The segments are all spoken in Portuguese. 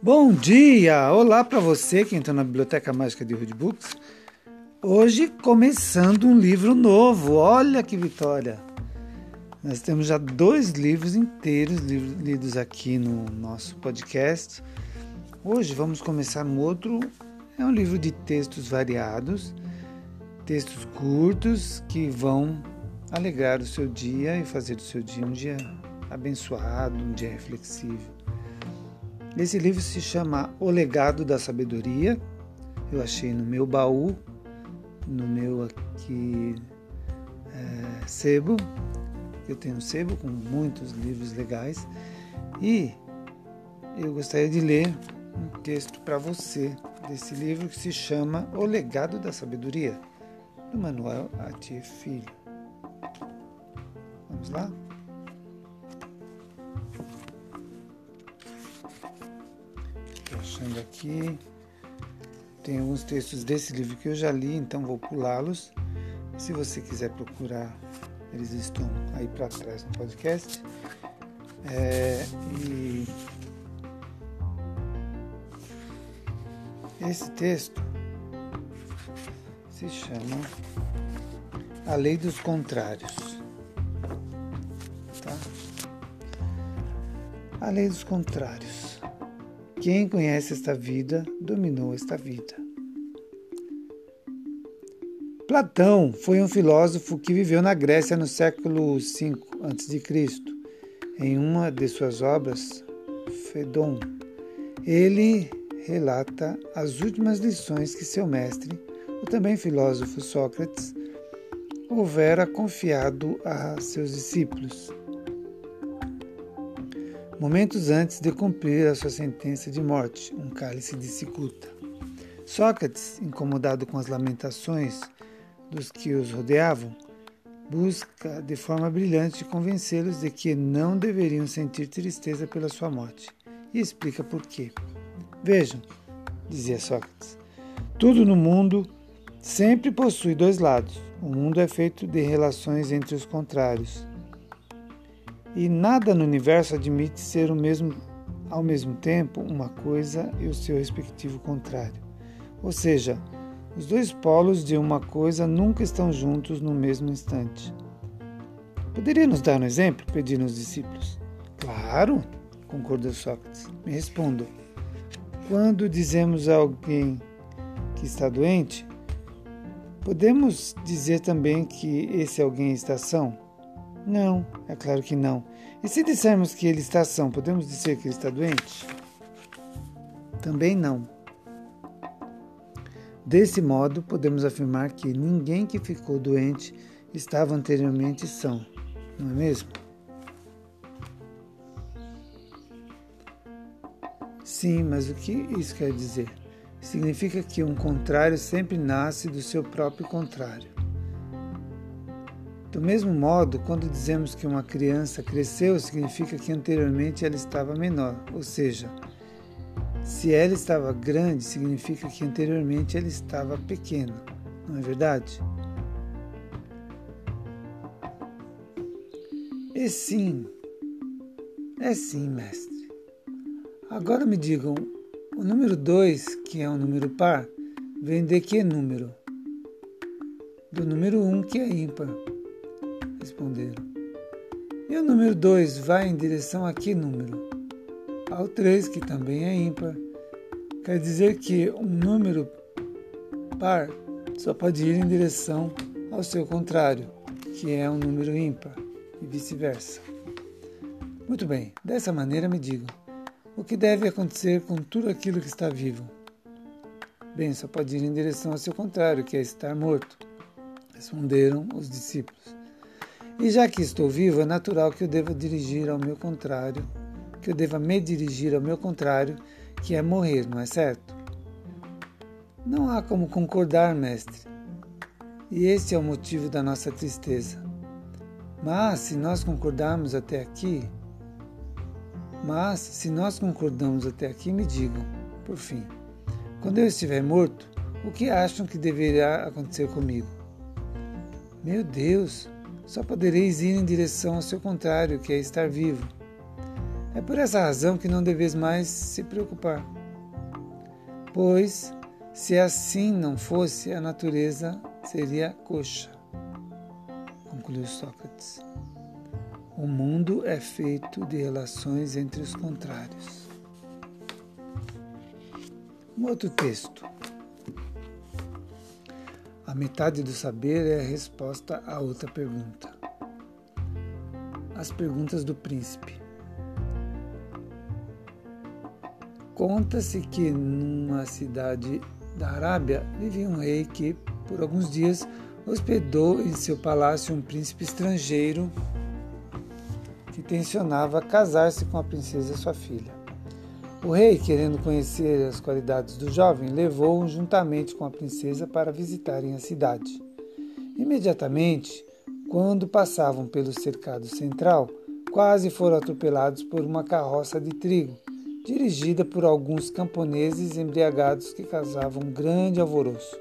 Bom dia! Olá para você que entrou na Biblioteca Mágica de Rude Books. Hoje começando um livro novo. Olha que vitória! Nós temos já dois livros inteiros lidos aqui no nosso podcast. Hoje vamos começar um outro. É um livro de textos variados, textos curtos que vão alegrar o seu dia e fazer do seu dia um dia abençoado, um dia reflexivo. Esse livro se chama O Legado da Sabedoria. Eu achei no meu baú, no meu aqui é, sebo. Eu tenho um sebo com muitos livros legais. E eu gostaria de ler um texto para você desse livro que se chama O Legado da Sabedoria, do Manuel Atier Filho. Vamos lá? Achando aqui. Tem alguns textos desse livro que eu já li, então vou pulá-los. Se você quiser procurar, eles estão aí para trás no podcast. É, e esse texto se chama A Lei dos Contrários. Tá? A Lei dos Contrários. Quem conhece esta vida dominou esta vida. Platão foi um filósofo que viveu na Grécia no século V a.C. Em uma de suas obras, Fedon, ele relata as últimas lições que seu mestre, o também filósofo Sócrates, houvera confiado a seus discípulos momentos antes de cumprir a sua sentença de morte, um cálice de cicuta. Sócrates, incomodado com as lamentações dos que os rodeavam, busca de forma brilhante convencê-los de que não deveriam sentir tristeza pela sua morte e explica por quê. Vejam, dizia Sócrates, tudo no mundo sempre possui dois lados. O mundo é feito de relações entre os contrários e nada no universo admite ser o mesmo ao mesmo tempo uma coisa e o seu respectivo contrário. Ou seja, os dois polos de uma coisa nunca estão juntos no mesmo instante. Poderia nos dar um exemplo? pediram os discípulos. Claro, concordou Sócrates. Me respondam. Quando dizemos a alguém que está doente, podemos dizer também que esse alguém está são? Não, é claro que não. E se dissermos que ele está são, podemos dizer que ele está doente? Também não. Desse modo, podemos afirmar que ninguém que ficou doente estava anteriormente são, não é mesmo? Sim, mas o que isso quer dizer? Significa que um contrário sempre nasce do seu próprio contrário. Do mesmo modo, quando dizemos que uma criança cresceu, significa que anteriormente ela estava menor, ou seja, se ela estava grande, significa que anteriormente ela estava pequena, não é verdade? E sim, é sim, mestre. Agora me digam, o número 2, que é um número par, vem de que número? Do número 1, um, que é ímpar responderam. E o número 2 vai em direção a que número? Ao 3, que também é ímpar. Quer dizer que um número par só pode ir em direção ao seu contrário, que é um número ímpar, e vice-versa. Muito bem, dessa maneira me digam, o que deve acontecer com tudo aquilo que está vivo? Bem, só pode ir em direção ao seu contrário, que é estar morto, responderam os discípulos. E já que estou vivo, é natural que eu deva dirigir ao meu contrário, que eu deva me dirigir ao meu contrário, que é morrer, não é certo? Não há como concordar, mestre. E esse é o motivo da nossa tristeza. Mas se nós concordarmos até aqui, mas se nós concordamos até aqui, me digam, por fim, quando eu estiver morto, o que acham que deverá acontecer comigo? Meu Deus, só podereis ir em direção ao seu contrário, que é estar vivo. É por essa razão que não deves mais se preocupar. Pois, se assim não fosse, a natureza seria coxa. Concluiu Sócrates. O mundo é feito de relações entre os contrários. Um outro texto. A metade do saber é a resposta a outra pergunta. As perguntas do príncipe. Conta-se que numa cidade da Arábia vivia um rei que, por alguns dias, hospedou em seu palácio um príncipe estrangeiro que tensionava casar-se com a princesa sua filha. O rei, querendo conhecer as qualidades do jovem, levou-o juntamente com a princesa para visitarem a cidade. Imediatamente, quando passavam pelo cercado central, quase foram atropelados por uma carroça de trigo, dirigida por alguns camponeses embriagados que causavam um grande alvoroço.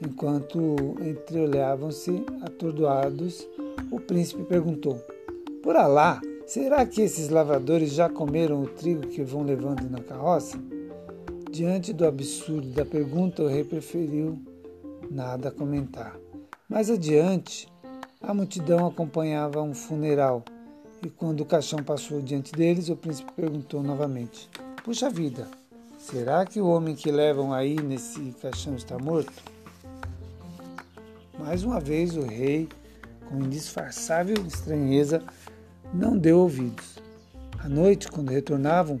Enquanto entreolhavam-se atordoados, o príncipe perguntou: Por Alá, Será que esses lavadores já comeram o trigo que vão levando na carroça? Diante do absurdo da pergunta, o rei preferiu nada comentar. Mais adiante, a multidão acompanhava um funeral e quando o caixão passou diante deles, o príncipe perguntou novamente: Puxa vida, será que o homem que levam aí nesse caixão está morto? Mais uma vez, o rei, com indisfarçável estranheza, não deu ouvidos. À noite, quando retornavam,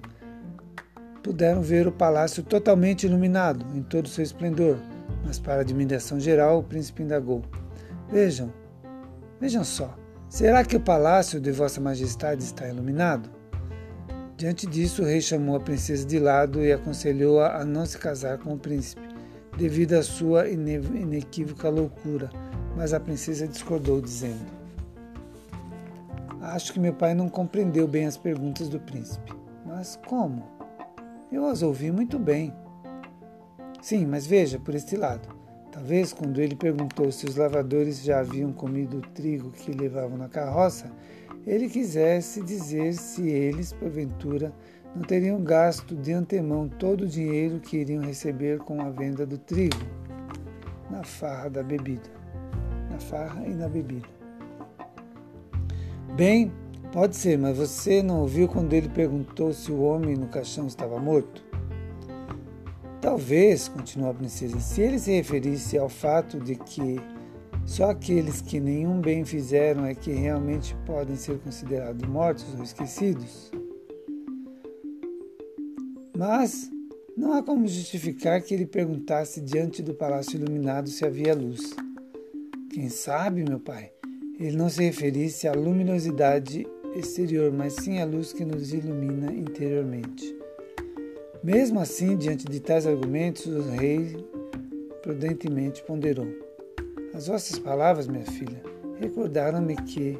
puderam ver o palácio totalmente iluminado em todo seu esplendor, mas para admiração geral, o príncipe indagou: Vejam, vejam só, será que o palácio de Vossa Majestade está iluminado? Diante disso, o rei chamou a princesa de lado e aconselhou-a a não se casar com o príncipe, devido à sua inequívoca loucura, mas a princesa discordou, dizendo: Acho que meu pai não compreendeu bem as perguntas do príncipe. Mas como? Eu as ouvi muito bem. Sim, mas veja por este lado. Talvez quando ele perguntou se os lavadores já haviam comido o trigo que levavam na carroça, ele quisesse dizer se eles, porventura, não teriam gasto de antemão todo o dinheiro que iriam receber com a venda do trigo na farra da bebida. Na farra e na bebida. Bem, pode ser, mas você não ouviu quando ele perguntou se o homem no caixão estava morto? Talvez, continuou a princesa, se ele se referisse ao fato de que só aqueles que nenhum bem fizeram é que realmente podem ser considerados mortos ou esquecidos. Mas não há como justificar que ele perguntasse diante do palácio iluminado se havia luz. Quem sabe, meu pai, ele não se referisse à luminosidade exterior, mas sim à luz que nos ilumina interiormente. Mesmo assim, diante de tais argumentos, o rei prudentemente ponderou. As vossas palavras, minha filha, recordaram-me que,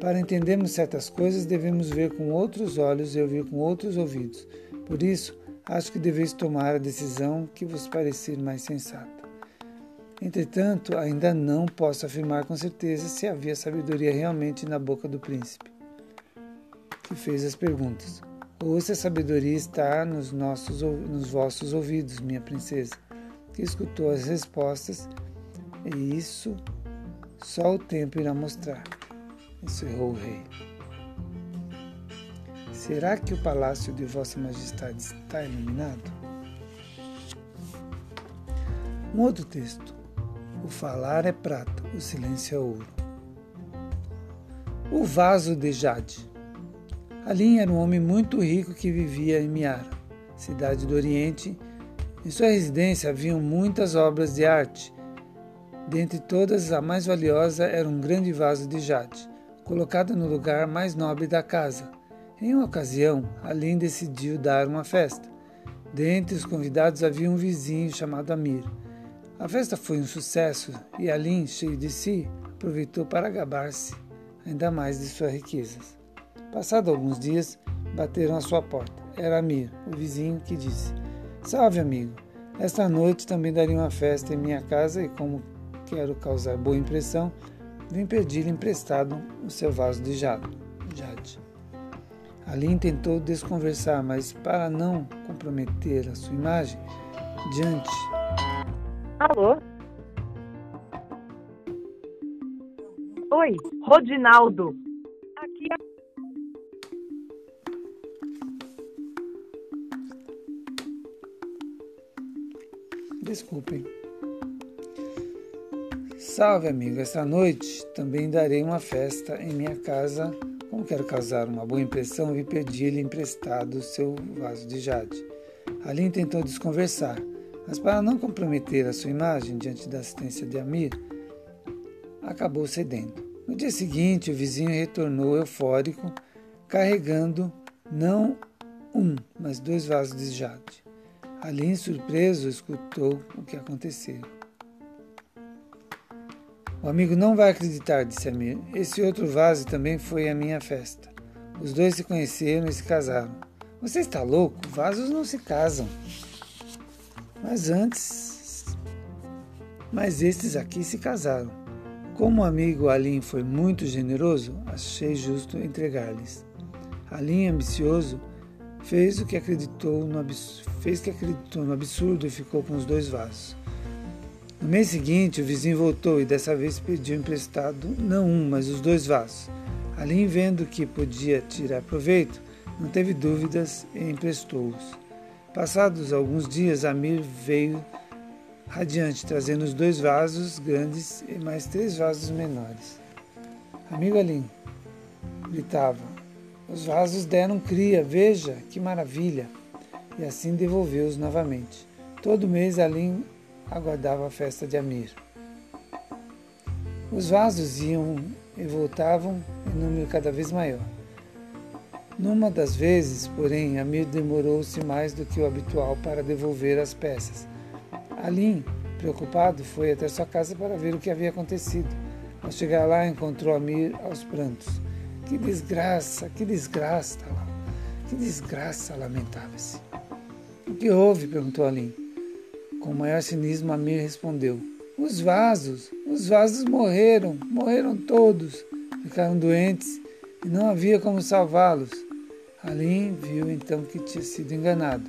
para entendermos certas coisas, devemos ver com outros olhos e ouvir com outros ouvidos. Por isso, acho que deveis tomar a decisão que vos parecer mais sensata. Entretanto, ainda não posso afirmar com certeza se havia sabedoria realmente na boca do príncipe, que fez as perguntas, ou se a sabedoria está nos, nossos, nos vossos ouvidos, minha princesa, que escutou as respostas, e isso só o tempo irá mostrar, encerrou o rei. Será que o palácio de Vossa Majestade está iluminado? Um outro texto. O falar é prata, o silêncio é ouro. O vaso de Jade. Ali era um homem muito rico que vivia em Miara, cidade do Oriente. Em sua residência haviam muitas obras de arte. Dentre todas, a mais valiosa era um grande vaso de jade, colocado no lugar mais nobre da casa. Em uma ocasião, Alim decidiu dar uma festa. Dentre os convidados havia um vizinho chamado Amir. A festa foi um sucesso e Alim, cheio de si, aproveitou para gabar-se ainda mais de suas riquezas. Passado alguns dias, bateram à sua porta. Era Amir, o vizinho, que disse: Salve, amigo. Esta noite também daria uma festa em minha casa e, como quero causar boa impressão, vim pedir-lhe emprestado o seu vaso de jade. Aline tentou desconversar, mas para não comprometer a sua imagem, diante. Alô? Oi, Rodinaldo. Aqui é... Desculpem. Salve, amigo. Esta noite também darei uma festa em minha casa. Como quero causar uma boa impressão, vi pedir-lhe emprestado seu vaso de jade. Aline tentou desconversar, mas para não comprometer a sua imagem diante da assistência de Amir, acabou cedendo. No dia seguinte, o vizinho retornou eufórico, carregando não um, mas dois vasos de jade. Ali, surpreso, escutou o que aconteceu. O amigo não vai acreditar, disse Amir. Esse outro vaso também foi a minha festa. Os dois se conheceram e se casaram. Você está louco? Vasos não se casam. Mas antes. Mas estes aqui se casaram. Como o amigo Alim foi muito generoso, achei justo entregar-lhes. Alim, ambicioso, fez o que acreditou no fez que acreditou no absurdo e ficou com os dois vasos. No mês seguinte, o vizinho voltou e dessa vez pediu emprestado não um, mas os dois vasos. Alim, vendo que podia tirar proveito, não teve dúvidas e emprestou-os. Passados alguns dias, Amir veio radiante, trazendo os dois vasos grandes e mais três vasos menores. Amigo Alim, gritava, os vasos deram cria, veja que maravilha! E assim devolveu-os novamente. Todo mês Alim aguardava a festa de Amir. Os vasos iam e voltavam em número cada vez maior. Numa das vezes, porém, Amir demorou-se mais do que o habitual para devolver as peças Alim, preocupado, foi até sua casa para ver o que havia acontecido. Ao chegar lá, encontrou Amir aos prantos. Que desgraça, que desgraça, que desgraça, lamentava-se. O que houve? perguntou Alim. Com o maior cinismo, Amir respondeu: Os vasos, os vasos morreram, morreram todos, ficaram doentes e não havia como salvá-los. Alim viu então que tinha sido enganado.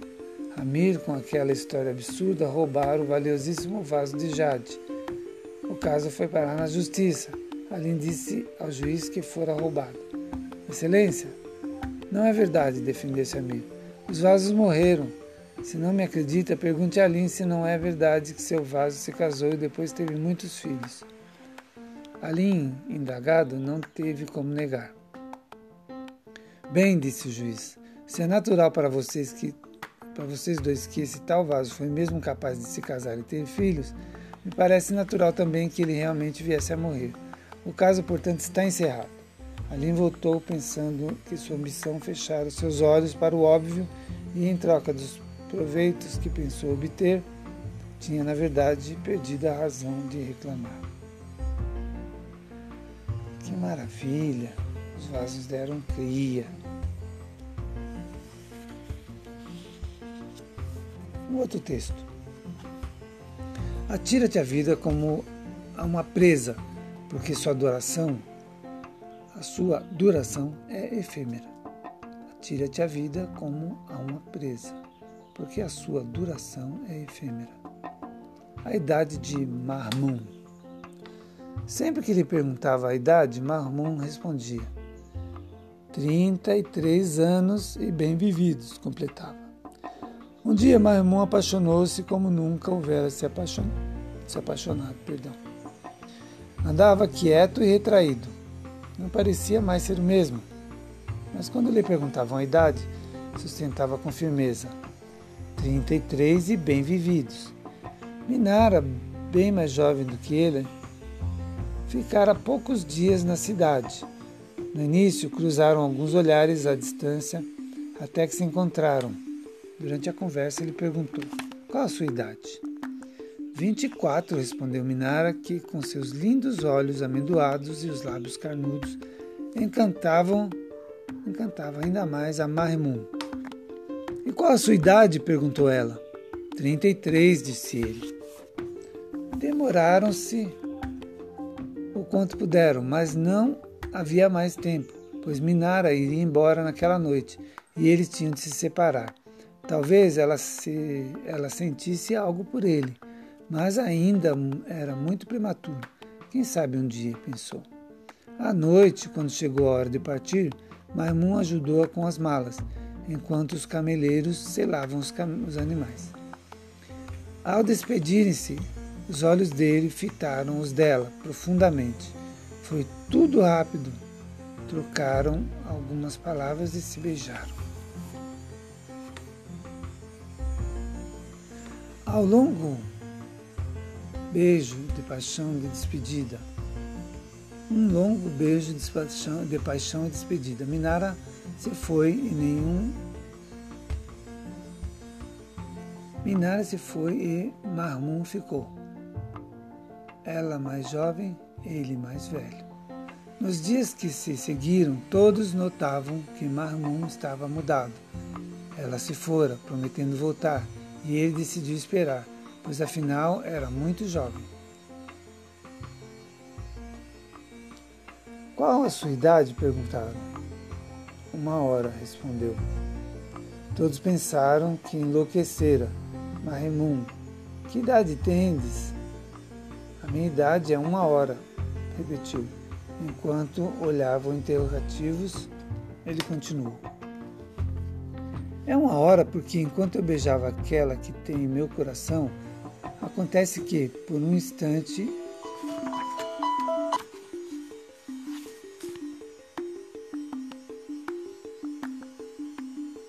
Amir, com aquela história absurda, roubaram o valiosíssimo vaso de jade. O caso foi parar na justiça. Aline disse ao juiz que fora roubado. Excelência, não é verdade, defendeu-se Amir. Os vasos morreram. Se não me acredita, pergunte a Aline se não é verdade que seu vaso se casou e depois teve muitos filhos. Aline, indagado, não teve como negar. Bem, disse o juiz, se é natural para vocês que para vocês dois que esse tal vaso foi mesmo capaz de se casar e ter filhos, me parece natural também que ele realmente viesse a morrer. O caso, portanto, está encerrado. Aline voltou pensando que sua ambição fechara seus olhos para o óbvio e, em troca dos proveitos que pensou obter, tinha, na verdade, perdido a razão de reclamar. Que maravilha! Os vasos deram cria. Outro texto. Atira-te a vida como a uma presa, porque sua duração, a sua duração é efêmera. Atira-te a vida como a uma presa, porque a sua duração é efêmera. A idade de Marmum. Sempre que lhe perguntava a idade, Marmum respondia: 33 anos e bem vividos, completava. Um dia Marmon apaixonou-se como nunca houvera se, apaixon... se apaixonado. Perdão. Andava quieto e retraído. Não parecia mais ser o mesmo. Mas quando lhe perguntavam a idade, sustentava com firmeza. 33 e bem vividos. Minara, bem mais jovem do que ele, ficara poucos dias na cidade. No início, cruzaram alguns olhares à distância até que se encontraram. Durante a conversa, ele perguntou: Qual a sua idade? 24, respondeu Minara, que com seus lindos olhos amendoados e os lábios carnudos encantavam, encantava ainda mais a Mahmoud. E qual a sua idade? perguntou ela. 33, disse ele. Demoraram-se o quanto puderam, mas não havia mais tempo. pois Minara iria embora naquela noite e eles tinham de se separar. Talvez ela, se, ela sentisse algo por ele, mas ainda era muito prematuro. Quem sabe um dia, pensou. À noite, quando chegou a hora de partir, Maimun ajudou-a com as malas, enquanto os cameleiros selavam os, cam os animais. Ao despedirem-se, os olhos dele fitaram os dela profundamente. Foi tudo rápido. Trocaram algumas palavras e se beijaram. Ao longo beijo de paixão de despedida, um longo beijo de paixão, de paixão e despedida. Minara se foi e nenhum. Minara se foi e Marmun ficou. Ela mais jovem, ele mais velho. Nos dias que se seguiram, todos notavam que Marmun estava mudado. Ela se fora, prometendo voltar, e ele decidiu esperar, pois afinal era muito jovem. Qual a sua idade? perguntaram. Uma hora, respondeu. Todos pensaram que enlouquecera. Marremun, que idade tendes? A minha idade é uma hora, repetiu. Enquanto olhavam interrogativos, ele continuou. É uma hora porque enquanto eu beijava aquela que tem em meu coração, acontece que, por um instante,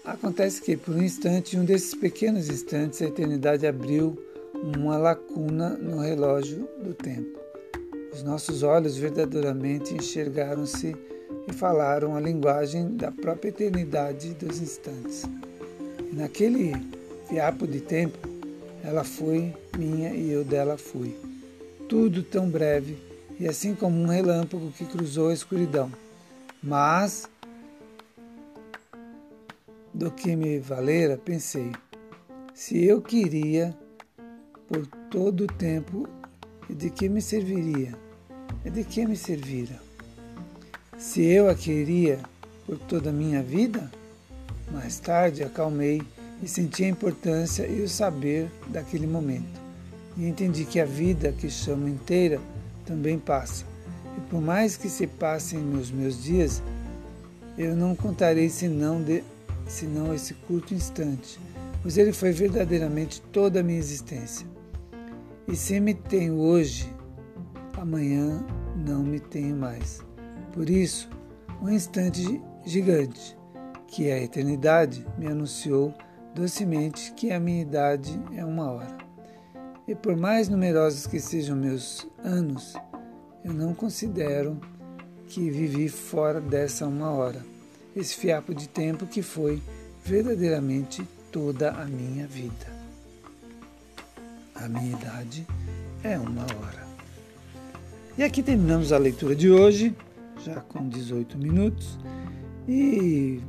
Acontece que, por um instante, um desses pequenos instantes, a eternidade abriu uma lacuna no relógio do tempo. Os nossos olhos verdadeiramente enxergaram-se e falaram a linguagem da própria eternidade dos instantes. E naquele fiapo de tempo, ela foi minha e eu dela fui. Tudo tão breve e assim como um relâmpago que cruzou a escuridão. Mas do que me valera, pensei, se eu queria por todo o tempo, de que me serviria? E de que me servira? Se eu a queria por toda a minha vida? Mais tarde acalmei e senti a importância e o saber daquele momento. E entendi que a vida que chamo inteira também passa. E por mais que se passem nos meus dias, eu não contarei senão de senão esse curto instante, pois ele foi verdadeiramente toda a minha existência. E se me tenho hoje, amanhã não me tenho mais. Por isso, um instante gigante, que é a eternidade, me anunciou docemente que a minha idade é uma hora. E por mais numerosos que sejam meus anos, eu não considero que vivi fora dessa uma hora esse fiapo de tempo que foi verdadeiramente toda a minha vida. A minha idade é uma hora. E aqui terminamos a leitura de hoje, já com 18 minutos, e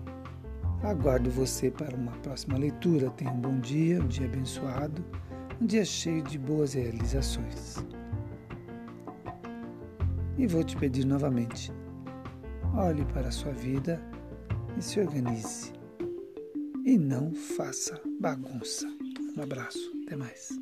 aguardo você para uma próxima leitura. Tenha um bom dia, um dia abençoado, um dia cheio de boas realizações. E vou te pedir novamente: olhe para a sua vida e se organize. E não faça bagunça. Um abraço, até mais.